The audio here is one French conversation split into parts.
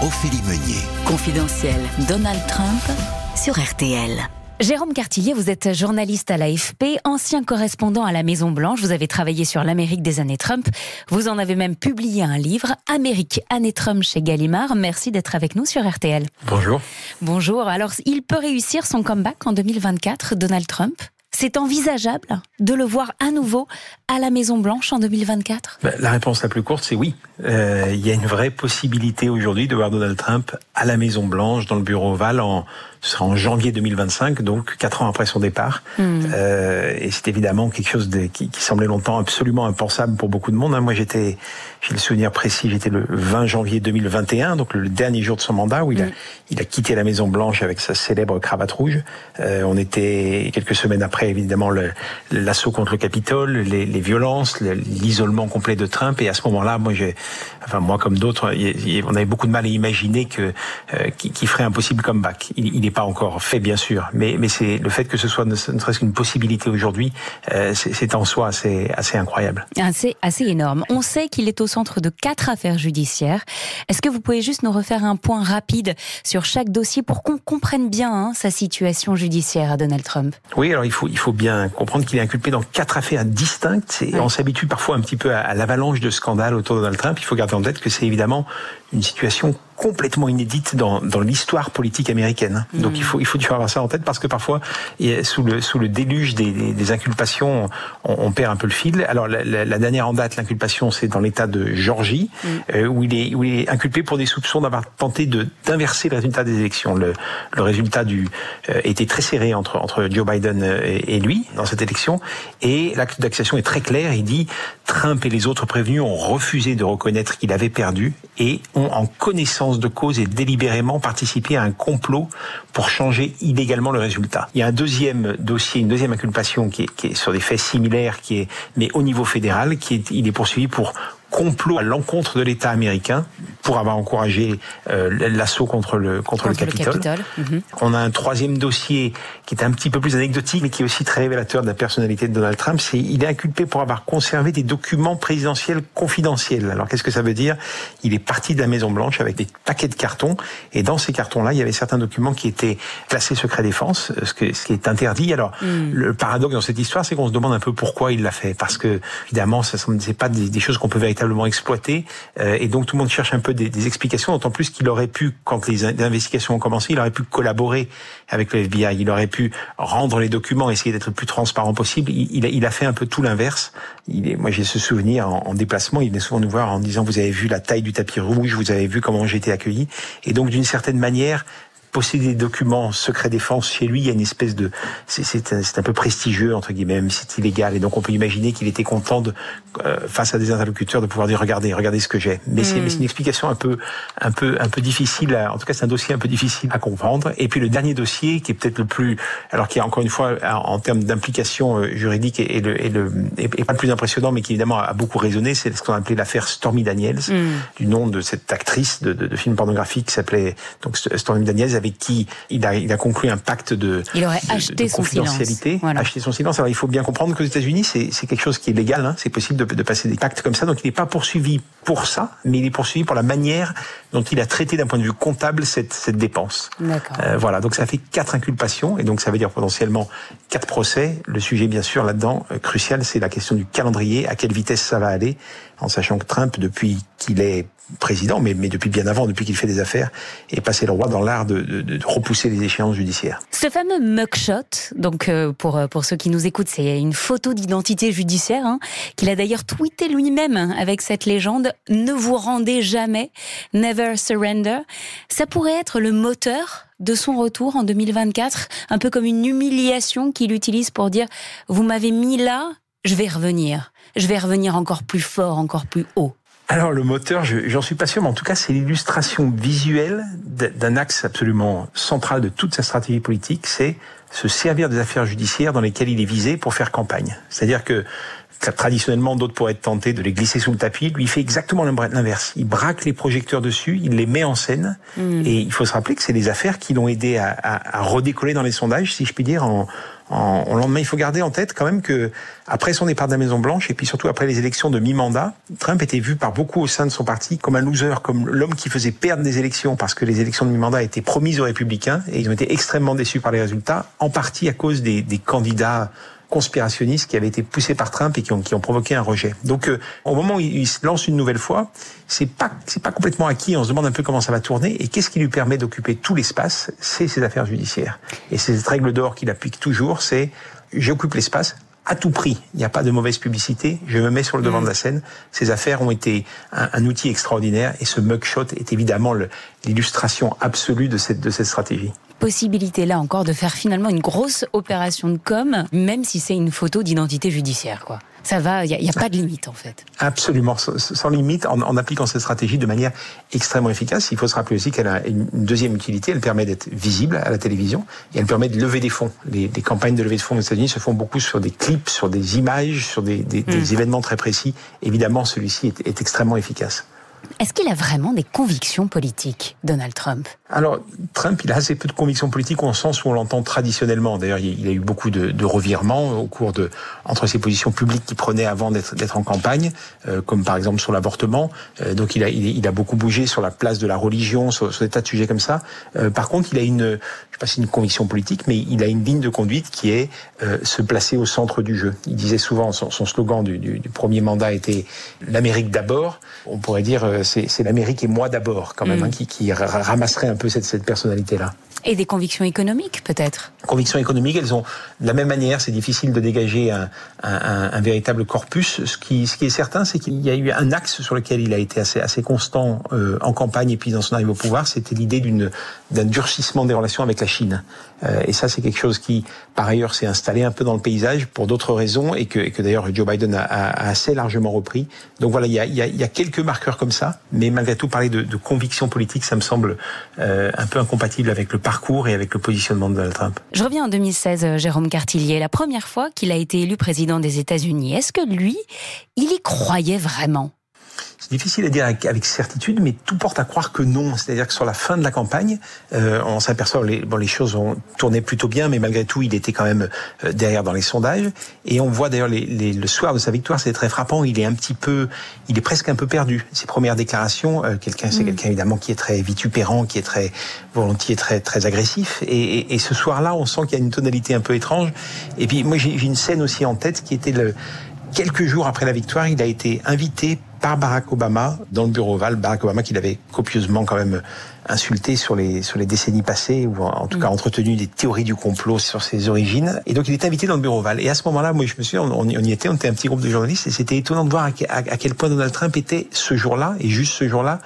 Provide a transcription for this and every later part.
Ophélie Meunier. Confidentiel. Donald Trump sur RTL. Jérôme Cartillier, vous êtes journaliste à l'AFP, ancien correspondant à la Maison Blanche. Vous avez travaillé sur l'Amérique des années Trump. Vous en avez même publié un livre, Amérique, années Trump chez Gallimard. Merci d'être avec nous sur RTL. Bonjour. Bonjour. Alors, il peut réussir son comeback en 2024, Donald Trump? C'est envisageable de le voir à nouveau à la Maison Blanche en 2024 ben, La réponse la plus courte, c'est oui. Euh, il y a une vraie possibilité aujourd'hui de voir Donald Trump à la Maison Blanche, dans le bureau ovale, en, ce sera en janvier 2025, donc quatre ans après son départ. Hmm. Euh, et c'est évidemment quelque chose de, qui, qui, semblait longtemps absolument impensable pour beaucoup de monde. Hein. Moi, j'étais, j'ai le souvenir précis, j'étais le 20 janvier 2021, donc le dernier jour de son mandat, où il, a, hmm. il a quitté la Maison Blanche avec sa célèbre cravate rouge. Euh, on était quelques semaines après, évidemment, l'assaut contre le Capitole, les, les violences, l'isolement complet de Trump. Et à ce moment-là, moi, j'ai, enfin moi comme d'autres, on avait beaucoup de mal à imaginer que euh, qu'il ferait un possible comeback. Il, il pas encore fait, bien sûr, mais, mais c'est le fait que ce soit ne, serait-ce qu'une possibilité aujourd'hui, euh, c'est en soi assez, assez incroyable. C'est assez énorme. On sait qu'il est au centre de quatre affaires judiciaires. Est-ce que vous pouvez juste nous refaire un point rapide sur chaque dossier pour qu'on comprenne bien hein, sa situation judiciaire à Donald Trump? Oui, alors il faut, il faut bien comprendre qu'il est inculpé dans quatre affaires distinctes. Et On s'habitue parfois un petit peu à, à l'avalanche de scandales autour de Donald Trump. Il faut garder en tête que c'est évidemment une situation complètement inédite dans, dans l'histoire politique américaine. Donc il faut il faut avoir ça en tête parce que parfois sous le sous le déluge des, des, inculpations on, on, perd un peu le fil. Alors la, la, dernière en date l'inculpation c'est dans l'État de Georgie mm. euh, où il est où il est inculpé pour des soupçons d'avoir tenté de d'inverser le résultat des élections. Le, le résultat du euh, était très serré entre entre Joe Biden euh, et, et lui dans cette élection et l'acte d'accusation est très clair. Il dit Trump et les autres prévenus ont refusé de reconnaître qu'il avait perdu et ont en connaissance de cause et délibérément participé à un complot pour changer illégalement le résultat. Il y a un deuxième dossier, une deuxième inculpation qui est, qui est sur des faits similaires, qui est mais au niveau fédéral, qui est il est poursuivi pour complot à l'encontre de l'État américain pour avoir encouragé euh, l'assaut contre le contre, le Capitole. Mhm. On a un troisième dossier qui est un petit peu plus anecdotique, mais qui est aussi très révélateur de la personnalité de Donald Trump. C'est il est inculpé pour avoir conservé des documents présidentiels confidentiels. Alors qu'est-ce que ça veut dire? Il est parti de la Maison Blanche avec des paquets de cartons, et dans ces cartons-là, il y avait certains documents qui étaient classés secret défense, ce, que, ce qui est interdit. Alors mm. le paradoxe dans cette histoire, c'est qu'on se demande un peu pourquoi il l'a fait, parce que évidemment, ce n'est pas des, des choses qu'on peut véritablement exploiter, euh, et donc tout le monde cherche un peu des, explications, d'autant plus qu'il aurait pu, quand les, investigations ont commencé, il aurait pu collaborer avec le FBI, il aurait pu rendre les documents, essayer d'être le plus transparent possible. Il, il, a, fait un peu tout l'inverse. Moi, j'ai ce souvenir en, déplacement, il venait souvent nous voir en disant, vous avez vu la taille du tapis rouge, vous avez vu comment j'ai été accueilli. Et donc, d'une certaine manière, posséder des documents secret défense chez lui, il y a une espèce de, c'est un, un, peu prestigieux entre guillemets, même si c'est illégal, et donc on peut imaginer qu'il était content de, euh, face à des interlocuteurs, de pouvoir dire regardez, regardez ce que j'ai. Mais c'est hmm. une explication un peu, un peu, un peu difficile. À, en tout cas, c'est un dossier un peu difficile à comprendre. Et puis le dernier dossier qui est peut-être le plus, alors qui est encore une fois en termes d'implication euh, juridique et, le, et, le, et, pas le plus impressionnant, mais qui évidemment a beaucoup résonné, c'est ce qu'on appelait l'affaire Stormy Daniels, hmm. du nom de cette actrice de, de, de film pornographique qui s'appelait donc Stormy Daniels avec qui il a, il a conclu un pacte de, il aurait acheté son confidentialité, silence. acheté son silence. Alors il faut bien comprendre qu'aux États-Unis, c'est quelque chose qui est légal, hein. c'est possible de, de, passer des pactes comme ça. Donc il n'est pas poursuivi pour ça, mais il est poursuivi pour la manière dont il a traité d'un point de vue comptable cette, cette dépense. Euh, voilà, donc ça fait quatre inculpations et donc ça veut dire potentiellement quatre procès. Le sujet, bien sûr, là-dedans euh, crucial, c'est la question du calendrier, à quelle vitesse ça va aller, en sachant que Trump, depuis qu'il est président, mais, mais depuis bien avant, depuis qu'il fait des affaires, est passé le roi dans l'art de, de, de, repousser les échéances judiciaires. Ce fameux mugshot, donc euh, pour euh, pour ceux qui nous écoutent, c'est une photo d'identité judiciaire hein, qu'il a d'ailleurs tweeté lui-même avec cette légende "Ne vous rendez jamais, never surrender". Ça pourrait être le moteur de son retour en 2024, un peu comme une humiliation qu'il utilise pour dire "Vous m'avez mis là, je vais revenir, je vais revenir encore plus fort, encore plus haut". Alors le moteur, j'en suis pas sûr, mais en tout cas c'est l'illustration visuelle d'un axe absolument central de toute sa stratégie politique, c'est se servir des affaires judiciaires dans lesquelles il est visé pour faire campagne. C'est-à-dire que traditionnellement, d'autres pourraient être tentés de les glisser sous le tapis. Lui, il fait exactement l'inverse. Il braque les projecteurs dessus, il les met en scène. Hmm. Et il faut se rappeler que c'est les affaires qui l'ont aidé à, à, à, redécoller dans les sondages, si je puis dire, en, en, lendemain. Il faut garder en tête quand même que après son départ de la Maison Blanche et puis surtout après les élections de mi-mandat, Trump était vu par beaucoup au sein de son parti comme un loser, comme l'homme qui faisait perdre des élections parce que les élections de mi-mandat étaient promises aux républicains et ils ont été extrêmement déçus par les résultats, en partie à cause des, des candidats conspirationnistes qui avaient été poussés par Trump et qui ont, qui ont provoqué un rejet. Donc, euh, au moment où il, se lance une nouvelle fois, c'est pas c'est pas complètement acquis. On se demande un peu comment ça va tourner et qu'est-ce qui lui permet d'occuper tout l'espace? C'est ses affaires judiciaires. Et c'est cette règle d'or qu'il applique toujours. C'est j'occupe l'espace à tout prix. Il n'y a pas de mauvaise publicité. Je me mets sur le devant mm. de la scène. Ces affaires ont été un, un outil extraordinaire et ce mugshot est évidemment l'illustration absolue de cette, de cette stratégie possibilité là encore de faire finalement une grosse opération de com, même si c'est une photo d'identité judiciaire, quoi. Ça va, il n'y a, pas de limite en fait. Absolument, sans, limite, en, appliquant cette stratégie de manière extrêmement efficace. Il faut se rappeler aussi qu'elle a une deuxième utilité, elle permet d'être visible à la télévision et elle permet de lever des fonds. Les, campagnes de levée de fonds aux États-Unis se font beaucoup sur des clips, sur des images, sur des, hmm. événements très précis. Évidemment, celui-ci est extrêmement efficace. Est-ce qu'il a vraiment des convictions politiques, Donald Trump? Alors, Trump, il a assez peu de convictions politiques au sens où on l'entend traditionnellement. D'ailleurs, il a eu beaucoup de, revirements au cours de entre ses positions publiques qu'il prenait avant d'être en campagne, euh, comme par exemple sur l'avortement. Euh, donc, il a, il, a beaucoup bougé sur la place de la religion, sur, des tas de sujets comme ça. Euh, par contre, il a une, je sais pas si une conviction politique, mais il a une ligne de conduite qui est se placer au centre du jeu. Il disait souvent, son, slogan du, du, premier mandat était l'Amérique d'abord. On pourrait dire euh, c'est l'Amérique et moi d'abord, quand même, mm. hein, qui, qui, ramasserait un peu cette, cette personnalité-là. Et des convictions économiques, peut-être Convictions économiques, elles ont de la même manière, c'est difficile de dégager un, un, un, véritable corpus. Ce qui, ce qui est certain, c'est qu'il y a eu un axe sur lequel il a été assez, assez constant euh, en campagne et puis dans son arrivée au pouvoir, c'était l'idée d'un durcissement des relations avec la Chine. Euh, et ça, c'est quelque chose qui, par ailleurs, s'est installé un peu dans le paysage pour d'autres raisons et que, et que d'ailleurs Joe Biden a, a, assez largement repris. Donc voilà, il y a, il y a, il y a quelques marqueurs comme ça, mais malgré tout, parler de, de conviction politique, ça me semble euh, un peu incompatible avec le parcours et avec le positionnement de Donald Trump. Je reviens en 2016, euh, Jérôme Cartillier, la première fois qu'il a été élu président des États-Unis. Est-ce que lui, il y croyait vraiment? C'est difficile à dire avec, certitude, mais tout porte à croire que non. C'est-à-dire que sur la fin de la campagne, euh, on s'aperçoit les bon les choses ont tourné plutôt bien, mais malgré tout, il était quand même euh, derrière dans les sondages. Et on voit d'ailleurs les, les, le soir de sa victoire, c'est très frappant. Il est un petit peu, il est presque un peu perdu. Ses premières déclarations, euh, quelqu'un, c'est mm. quelqu'un évidemment qui est très vitupérant, qui est très volontiers, très très agressif. Et, et, et ce soir-là, on sent qu'il y a une tonalité un peu étrange. Et puis moi, j'ai une scène aussi en tête qui était le quelques jours après la victoire, il a été invité par Barack Obama dans le bureau Oval. Barack Obama qui l'avait copieusement quand même insulté sur les sur les décennies passées ou en tout cas mm. entretenu des théories du complot sur ses origines. Et donc il est invité dans le bureau Oval. Et à ce moment-là, moi je me suis, on, on y était, on était un petit groupe de journalistes et c'était étonnant de voir à quel point Donald Trump était ce jour-là et juste ce jour-là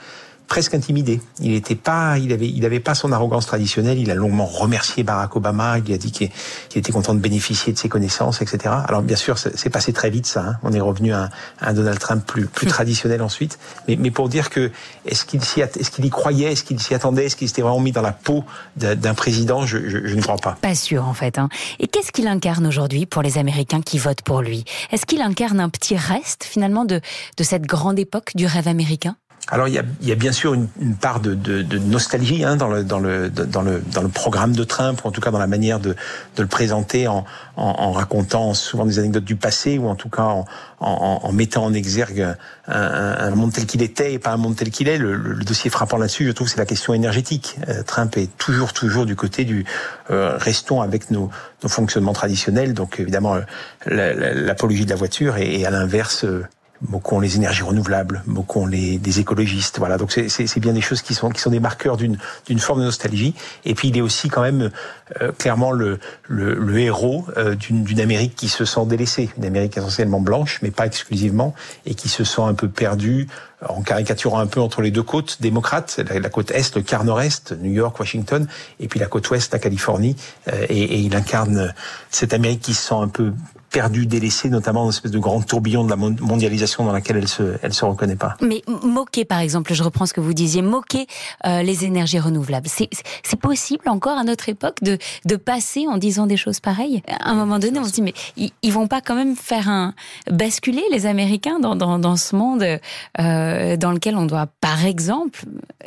presque intimidé. Il n'était pas, il avait, il avait pas son arrogance traditionnelle. Il a longuement remercié Barack Obama. Il a dit qu'il était content de bénéficier de ses connaissances, etc. Alors bien sûr, c'est passé très vite ça. Hein. On est revenu à un, Donald Trump plus, plus traditionnel ensuite. Mais, mais pour dire que est-ce qu'il s'y, est-ce qu'il y croyait, est-ce qu'il s'y attendait, est-ce qu'il s'était vraiment mis dans la peau d'un président je, je, je, ne crois pas. Pas sûr en fait. Hein. Et qu'est-ce qu'il incarne aujourd'hui pour les Américains qui votent pour lui? Est-ce qu'il incarne un petit reste finalement de, de cette grande époque du rêve américain? Alors il y a, il y a, bien sûr une, une part de, de, de nostalgie hein, dans, le, dans, le, dans, le, dans le programme de Trump, ou en tout cas dans la manière de, de le présenter en, en, en, racontant souvent des anecdotes du passé, ou en tout cas en, en mettant en exergue un, un, monde tel qu'il était et pas un monde tel qu'il est. Le, le, dossier frappant là-dessus, je trouve, c'est la question énergétique. Euh, Trump est toujours, toujours du côté du euh, restons avec nos, nos fonctionnements traditionnels, donc évidemment euh, l'apologie de la voiture, et, et à l'inverse beaucoup ont les énergies renouvelables, ont les des écologistes. Voilà, donc c'est bien des choses qui sont qui sont des marqueurs d'une d'une forme de nostalgie. Et puis il est aussi quand même euh, clairement le le, le héros euh, d'une d'une Amérique qui se sent délaissée, une Amérique essentiellement blanche, mais pas exclusivement, et qui se sent un peu perdue en caricaturant un peu entre les deux côtes démocrates, la, côte est, le quart nord-est, New York, Washington, et puis la côte ouest, la Californie, et, et il incarne cette Amérique qui se sent un peu perdue, délaissée, notamment dans une espèce de grand tourbillon de la mondialisation dans laquelle elle se, elle se reconnaît pas. Mais moquer, par exemple, je reprends ce que vous disiez, moquer euh, les énergies renouvelables, c'est possible encore à notre époque de, de passer en disant des choses pareilles? À un moment donné, on se dit, mais ils, ils vont pas quand même faire un basculer les Américains dans, dans, dans ce monde euh, dans lequel on doit, par exemple,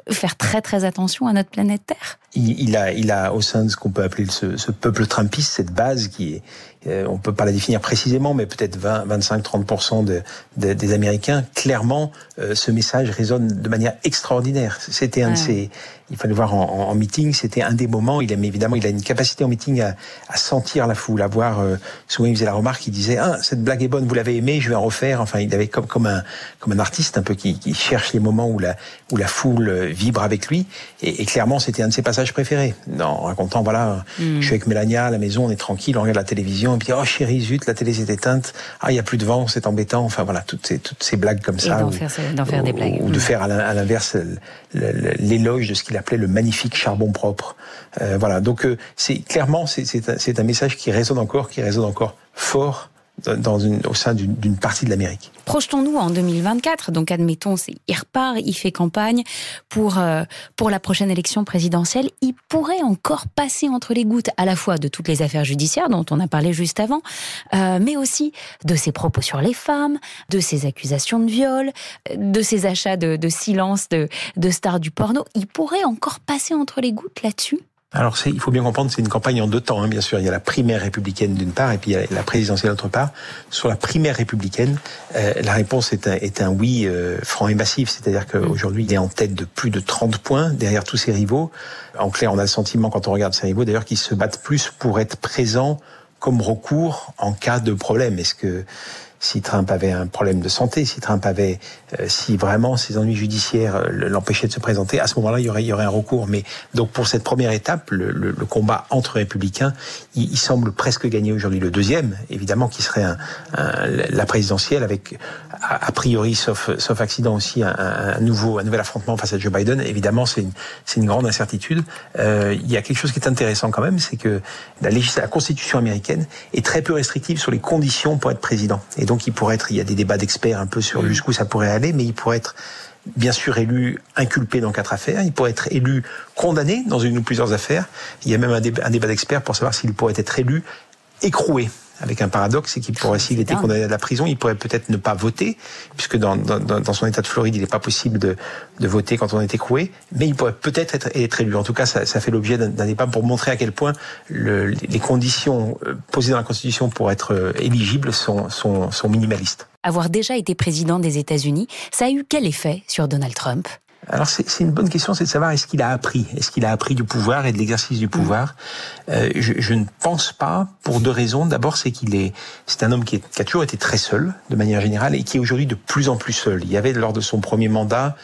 faire très très attention à notre planète Terre? Il, il a, il a au sein de ce qu'on peut appeler ce, ce peuple trumpiste, cette base qui est euh, on peut pas la définir précisément, mais peut-être 20, 25, 30 de, de, des Américains, clairement, euh, ce message résonne de manière extraordinaire. C'était un de ces, il fallait voir en, en meeting, c'était un des moments. Il aime évidemment, il a une capacité en meeting à, à sentir la foule, à voir. Euh, souvent, il faisait la remarque, il disait ah cette blague est bonne, vous l'avez aimée, je vais en refaire. Enfin, il avait comme comme un comme un artiste un peu qui, qui cherche les moments où la où la foule vibre avec lui. Et, et clairement, c'était un de ses passages préférés. En racontant voilà, mm. je suis avec Mélania à la maison, on est tranquille, on regarde la télévision, et puis oh chérie zut, la télé s'est éteinte, ah il y a plus de vent, c'est embêtant. Enfin voilà, toutes ces toutes ces blagues comme ça. D'en faire, faire, des blagues. Ou, de mm. faire à l'inverse l'éloge de ce qu'il appelait le magnifique charbon propre. Euh, voilà, donc euh, c'est clairement c'est un, un message qui résonne encore, qui résonne encore fort au sein d'une partie de l'Amérique. Projetons-nous en 2024. Donc, admettons, il repart, il fait campagne pour euh, pour la prochaine élection présidentielle. Il pourrait encore passer entre les gouttes, à la fois de toutes les affaires judiciaires dont on a parlé juste avant, euh, mais aussi de ses propos sur les femmes, de ses accusations de viol, de ses achats de, de silence de, de stars du porno. Il pourrait encore passer entre les gouttes là-dessus? Alors, il faut bien comprendre, c'est une campagne en deux temps, hein, bien sûr. Il y a la primaire républicaine d'une part, et puis il y a la présidentielle d'autre part. Sur la primaire républicaine, euh, la réponse est un, est un oui euh, franc et massif, c'est-à-dire qu'aujourd'hui, il est en tête de plus de 30 points derrière tous ses rivaux. En clair, on a le sentiment, quand on regarde ses rivaux, d'ailleurs, qu'ils se battent plus pour être présents comme recours en cas de problème. Est-ce que si Trump avait un problème de santé, si Trump avait, euh, si vraiment ses ennuis judiciaires euh, l'empêchaient de se présenter, à ce moment-là, il y aurait, il y aurait un recours. Mais donc pour cette première étape, le, le, le combat entre républicains, il, il semble presque gagner aujourd'hui. Le deuxième, évidemment, qui serait un, un, la présidentielle, avec a, a, priori, sauf, sauf accident aussi, un, un, nouveau, un nouvel affrontement face à Joe Biden. Évidemment, c'est une, une grande incertitude. Euh, il y a quelque chose qui est intéressant quand même, c'est que la, la Constitution américaine est très peu restrictive sur les conditions pour être président. Et donc donc il pourrait être, il y a des débats d'experts un peu sur mm. jusqu'où ça pourrait aller, mais il pourrait être bien sûr élu inculpé dans quatre affaires, il pourrait être élu condamné dans une ou plusieurs affaires. Il y a même un débat, débat d'experts pour savoir s'il pourrait être élu écroué avec un paradoxe, c'est qu'il pourrait, s'il était condamné à la prison, il pourrait peut-être ne pas voter, puisque dans, dans, dans son état de Floride, il n'est pas possible de, de, voter quand on est écroué, mais il pourrait peut-être être, être, élu. En tout cas, ça, ça fait l'objet d'un débat pour montrer à quel point le, les conditions euh, posées dans la Constitution pour être euh, éligible sont, sont, sont minimalistes. Avoir déjà été président des États-Unis, ça a eu quel effet sur Donald Trump? Alors c'est une bonne question, c'est de savoir est-ce qu'il a appris, est-ce qu'il a appris du pouvoir et de l'exercice du pouvoir? Euh, je, je, ne pense pas pour deux raisons. D'abord, c'est qu'il est, c'est un homme qui, est, qui, a toujours été très seul de manière générale et qui est aujourd'hui de plus en plus seul. Il y avait lors de son premier mandat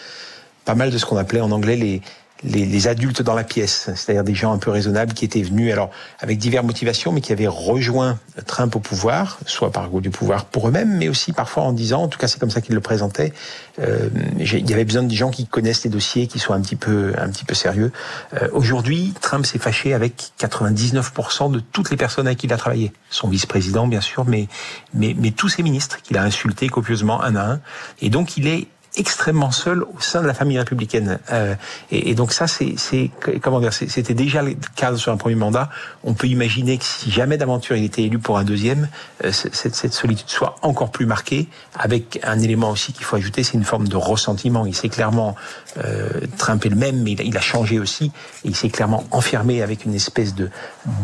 pas mal de ce qu'on appelait en anglais les les, les, adultes dans la pièce, c'est-à-dire des gens un peu raisonnables qui étaient venus, alors avec diverses motivations, mais qui avaient rejoint Trump au pouvoir, soit par goût du pouvoir pour eux-mêmes, mais aussi parfois en disant, en tout cas c'est comme ça qu'ils le présentaient, euh, il y avait besoin de gens qui connaissent les dossiers, qui soient un petit peu, un petit peu sérieux. Euh, Aujourd'hui, Trump s'est fâché avec 99% de toutes les personnes avec qui il a travaillé, son vice-président bien sûr, mais, mais, mais tous ses ministres qu'il a insultés copieusement un à un, et donc il est extrêmement seul au sein de la famille républicaine. Euh, et, et, donc ça, c'est comment dire, c'était déjà le cas sur un premier mandat. On peut imaginer que si jamais d'aventure il était élu pour un deuxième, euh, cette, cette, solitude soit encore plus marquée, avec un élément aussi qu'il faut ajouter, c'est une forme de ressentiment. Il s'est clairement euh, Trump est le même, mais il il a changé aussi. Et il s'est clairement enfermé avec une espèce de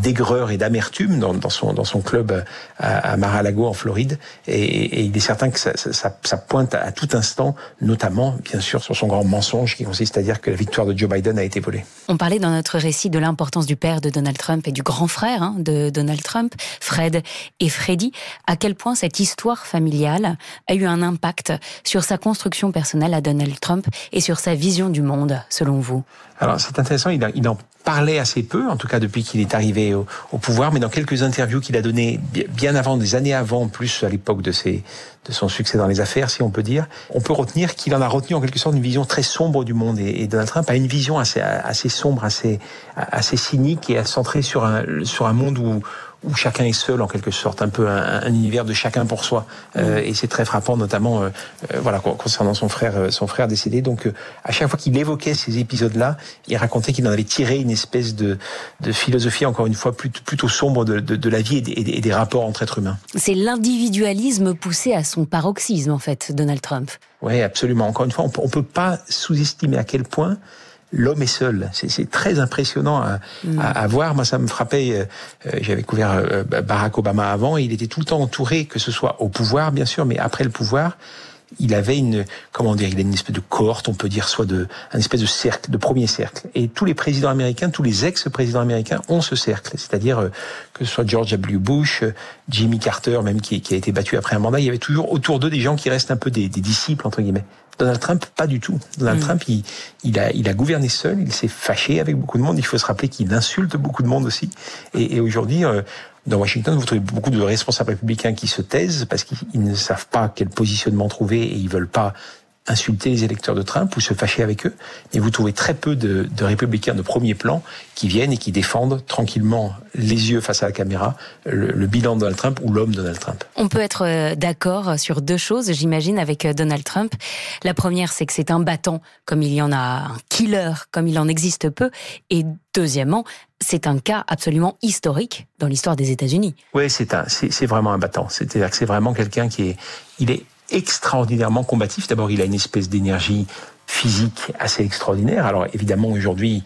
d'aigreur et d'amertume dans, dans, son dans son club à, à Mar-a-Lago en Floride. Et, et, il est certain que ça, ça, ça pointe à tout instant notamment, bien sûr, sur son grand mensonge qui consiste à dire que la victoire de Joe Biden a été volée. On parlait dans notre récit de l'importance du père de Donald Trump et du grand frère hein, de Donald Trump, Fred et Freddie. À quel point cette histoire familiale a eu un impact sur sa construction personnelle à Donald Trump et sur sa vision du monde, selon vous? Alors, c'est intéressant, il, a, il en parlait assez peu, en tout cas depuis qu'il est arrivé au, pouvoir, mais dans quelques interviews qu'il a données bien avant, des années avant, plus à l'époque de, ses, de son succès dans les affaires, si on peut dire, on peut retenir qu'il en a retenu en quelque sorte une vision très sombre du monde. Et, Donald Trump a une vision assez, assez sombre, assez, assez cynique et centrée sur un, sur un monde où où chacun est seul en quelque sorte, un peu un, univers de chacun pour soi. Euh, et c'est très frappant, notamment euh, euh, voilà concernant son frère, son frère décédé. Donc à chaque fois qu'il évoquait ces épisodes-là, il racontait qu'il en avait tiré une espèce de, de philosophie encore une fois plutôt, plutôt sombre de, de, de la vie et des, et des, rapports entre êtres humains. C'est l'individualisme poussé à son paroxysme en fait, Donald Trump. Oui, absolument. Encore une fois, on, ne peut pas sous-estimer à quel point l'homme est seul. C'est très impressionnant mm. à, voir. Moi, ça me frappait. Euh, euh, j'avais couvert euh, Barack Obama avant. Et il était tout le temps entouré, que ce soit au pouvoir, bien sûr, mais après le pouvoir, il avait une, comment dire, il a une espèce de cohorte, on peut dire, soit de, un espèce de cercle, de premier cercle. Et tous les présidents américains, tous les ex-présidents américains ont ce cercle. C'est-à-dire que ce soit George W. Bush, Jimmy Carter, même qui, a été battu après un mandat, il y avait toujours autour d'eux des gens qui restent un peu des disciples entre guillemets. Donald Trump, pas du tout. Donald mm. Trump, il, il, a, il a gouverné seul, il s'est fâché avec beaucoup de monde. Il faut se rappeler qu'il insulte beaucoup de monde aussi. Et, et aujourd'hui, euh, dans Washington, vous trouvez beaucoup de responsables républicains qui se taisent parce qu'ils ne savent pas quel positionnement trouver et ils veulent pas insulter les électeurs de Trump ou se fâcher avec eux. Et vous trouvez très peu de, de, républicains de premier plan qui viennent et qui défendent tranquillement les yeux face à la caméra le, bilan de Donald Trump ou l'homme Donald Trump. On peut être euh, d'accord sur deux choses, j'imagine, avec euh, Donald Trump. La première, c'est que c'est un battant, comme il y en a un killer, comme il en existe peu. Et deuxièmement, c'est un cas absolument historique dans l'histoire des États-Unis. Oui, c'est un, c'est vraiment un battant. C'est-à-dire que c'est vraiment quelqu'un qui est, il est extraordinairement combatif. D'abord, il a une espèce d'énergie physique assez extraordinaire. Alors évidemment aujourd'hui,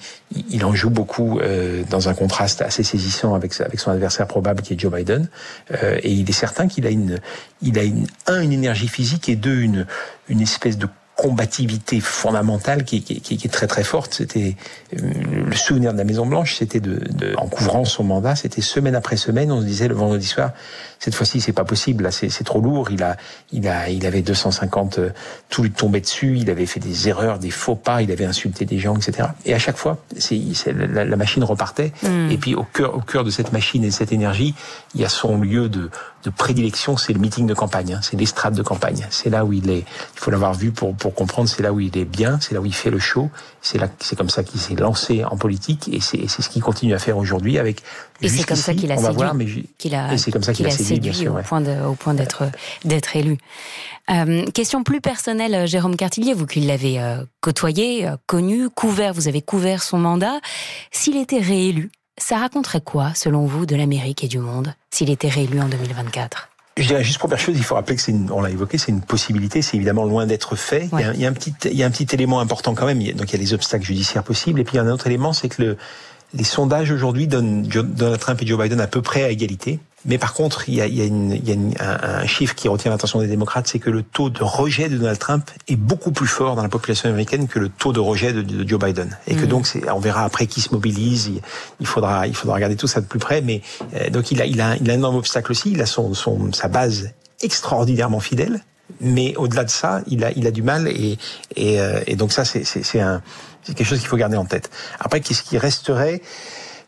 il en joue beaucoup euh, dans un contraste assez saisissant avec avec son adversaire probable qui est Joe Biden. Euh, et il est certain qu'il a une il a une un une énergie physique et deux une une espèce de combativité fondamentale qui, qui, qui, est très très forte. C'était euh, le souvenir de la Maison Blanche, c'était de, de, en couvrant son mandat, c'était semaine après semaine, on se disait le vendredi soir, cette fois-ci c'est pas possible, là c'est trop lourd. Il a, il a, il avait 250, euh, tout lui tombait dessus, il avait fait des erreurs, des faux pas, il avait insulté des gens, etc. Et à chaque fois, c'est la, la, machine repartait. Mm. Et puis au cœur, au cœur de cette machine et de cette énergie, il y a son lieu de, de prédilection, c'est le meeting de campagne, hein, c'est l'estrade de campagne. C'est là où il est. Il faut l'avoir vu pour pour comprendre. C'est là où il est bien, c'est là où il fait le show. C'est là, c'est comme ça qu'il s'est lancé en politique et c'est ce qu'il continue à faire aujourd'hui avec. Et c'est comme ça qu'il a séduit. Qu'il a. c'est comme ça qu'il a, séduit, au point de, au point d'être d'être élu. Euh, question plus personnelle, Jérôme Cartillier, vous qui l'avez euh, côtoyé, euh, connu, couvert, vous avez couvert son mandat. S'il était réélu, ça raconterait quoi, selon vous, de l'Amérique et du monde, s'il était réélu en 2024 je dirais juste première chose, il faut rappeler que c'est on l'a évoqué, c'est une possibilité, c'est évidemment loin d'être fait. Il, y a, il, y a, un petit, il y a un petit élément important quand même. Donc il y a les obstacles judiciaires possibles, et puis il y a un autre élément, c'est que le, les sondages aujourd'hui donnent Donald Trump et Joe Biden à peu près à égalité. Mais par contre, il y a, il y a, une, il y a une, un, chiffre qui retient l'attention des démocrates, c'est que le taux de rejet de Donald Trump est beaucoup plus fort dans la population américaine que le taux de rejet de, de Joe Biden. Et que mm. donc, on verra après qui se mobilise. Il, faudra, il faudra regarder tout ça de plus près. Mais euh, donc, il a, il a, il a un énorme obstacle aussi. Il a son, son, sa base extraordinairement fidèle. Mais au-delà de ça, il a, il a du mal. Et, et, euh, et donc ça, c'est, c'est, un, c'est quelque chose qu'il faut garder en tête. Après, qu'est-ce qui resterait?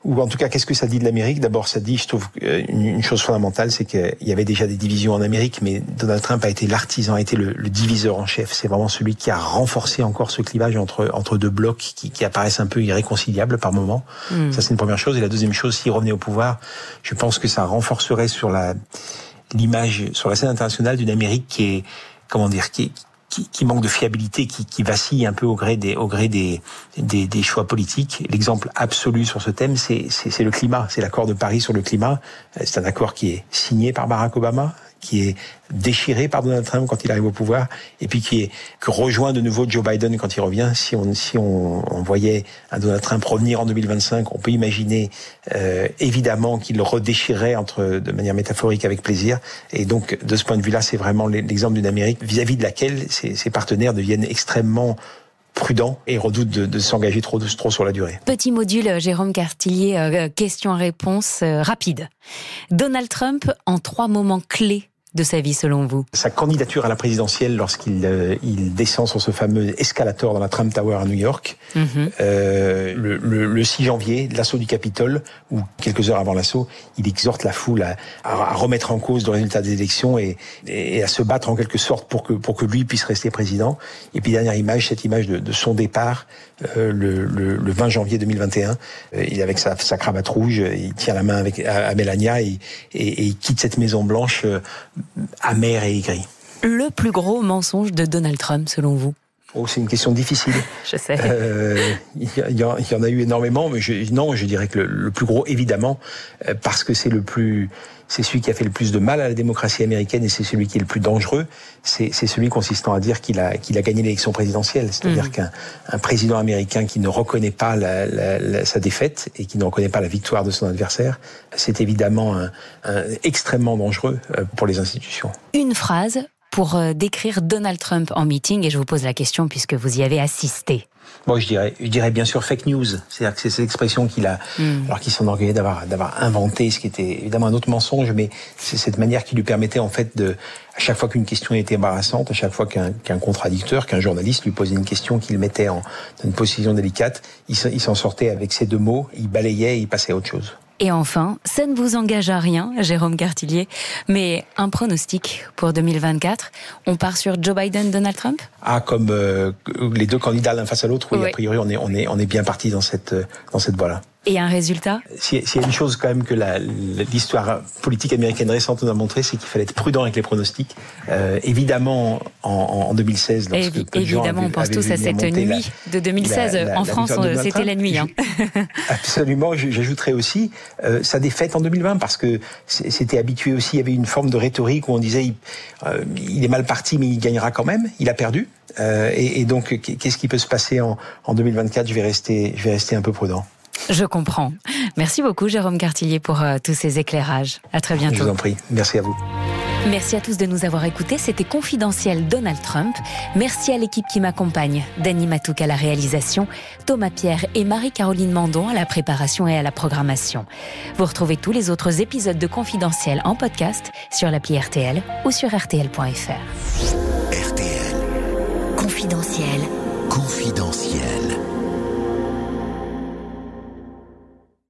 Ou en tout cas, qu'est-ce que ça dit de l'Amérique? D'abord, ça dit, je trouve, euh, une, chose fondamentale, c'est qu'il y avait déjà des divisions en Amérique, mais Donald Trump a été l'artisan, a été le, diviseur en chef. C'est vraiment celui qui a renforcé encore ce clivage entre entre deux blocs qui, qui apparaissent un peu irréconciliables par moment. Hmm. Ça, c'est une première chose. Et la deuxième chose, s'il revenait au pouvoir, je pense que ça renforcerait sur la l'image sur la scène internationale d'une Amérique qui est comment dire qui qui, manque de fiabilité, qui, vacille un peu au gré des, au gré des, des, des choix politiques. L'exemple absolu sur ce thème, c'est le climat, c'est l'accord de Paris sur le climat. C'est un accord qui est signé par Barack Obama, qui est déchiré par Donald Trump quand il arrive au pouvoir, et puis qui est que rejoint de nouveau Joe Biden quand il revient. Si on si on, on voyait un Donald Trump revenir en 2025, on peut imaginer euh, évidemment qu'il le redéchirerait entre de manière métaphorique avec plaisir. Et donc de ce point de vue-là, c'est vraiment l'exemple d'une Amérique vis-à-vis de laquelle ses, ses partenaires deviennent extrêmement prudents et redoutent de, de s'engager trop, trop sur la durée. Petit module, Jérôme Cartillier, euh, question-réponse euh, rapide. Donald Trump en trois moments clés de sa vie selon vous? Sa candidature à la présidentielle lorsqu'il euh, il descend sur ce fameux escalator dans la Trump Tower à New York, mhm. euh, le, le, le, 6 janvier, l'assaut du Capitole, ou quelques heures avant l'assaut, il exhorte la foule à, à, remettre en cause le résultat des élections et, et, à se battre en quelque sorte pour que, pour que lui puisse rester président. Et puis dernière image, cette image de, de son départ euh, le, le, le, 20 janvier 2021. Euh, il est avec sa, sa, cravate rouge, il tient la main avec à, à Melania et, et, il quitte cette Maison Blanche amère et aigrie. Le plus gros mensonge de Donald Trump, selon vous? Oh, c'est une question difficile. je sais. Euh, il, y en, a eu énormément, mais je, non, je dirais que le, le plus gros, évidemment, parce que c'est le plus, c'est celui qui a fait le plus de mal à la démocratie américaine et c'est celui qui est le plus dangereux. C'est celui consistant à dire qu'il a, qu'il a gagné l'élection présidentielle. C'est-à-dire mhm. qu'un président américain qui ne reconnaît pas sa défaite et qui ne reconnaît pas la victoire de son adversaire, c'est évidemment extrêmement dangereux euh, pour les institutions. Une phrase pour euh, décrire Donald Trump en meeting et je vous pose la question puisque vous y avez assisté. Moi, je dirais, je dirais bien sûr fake news. C'est-à-dire que c'est cette expression qu'il a, hmm. alors qu'il s'enorgueillait d'avoir, d'avoir inventé, ce qui était évidemment un autre mensonge, mais c'est cette manière qui lui permettait en fait de, à chaque fois qu'une question était embarrassante, à chaque fois qu'un, qu'un contradicteur, qu'un journaliste lui posait une question qu'il mettait en dans une position délicate, il, il s'en sortait avec ces deux mots, il balayait et il passait à autre chose. Et enfin, ça ne vous engage à rien, Jérôme Cartillier, mais un pronostic pour 2024. On part sur Joe Biden, Donald Trump? Ah, comme euh, les deux candidats l'un face à l'autre, oui, a priori, on est, on est, on est bien parti dans cette, dans cette voie-là. Et un résultat S'il y a une chose quand même que l'histoire politique américaine récente nous a montré, c'est qu'il fallait être prudent avec les pronostics. Euh, évidemment, en, en 2016, lorsque Évi Évidemment, on pense tous à cette nuit de 2016. en France, c'était la nuit. Hein. Absolument. J'ajouterais aussi euh, sa défaite en 2020, parce que c'était habitué aussi, il y avait une forme de rhétorique où on disait il, euh, il est mal parti, mais il gagnera quand même. Il a perdu. Euh, et, et, donc, qu'est-ce qui peut se passer en, en 2024 Je vais rester, je vais rester un peu prudent. Je comprends. Merci beaucoup, Jérôme Cartillier, pour euh, tous ces éclairages. À très bientôt. Je vous en prie. Merci à vous. Merci à tous de nous avoir écoutés. C'était Confidentiel Donald Trump. Merci à l'équipe qui m'accompagne. Danny Matouk à la réalisation, Thomas Pierre et Marie-Caroline Mandon à la préparation et à la programmation. Vous retrouvez tous les autres épisodes de Confidentiel en podcast sur l'appli RTL ou sur RTL.fr. RTL. Confidentiel. Confidentiel.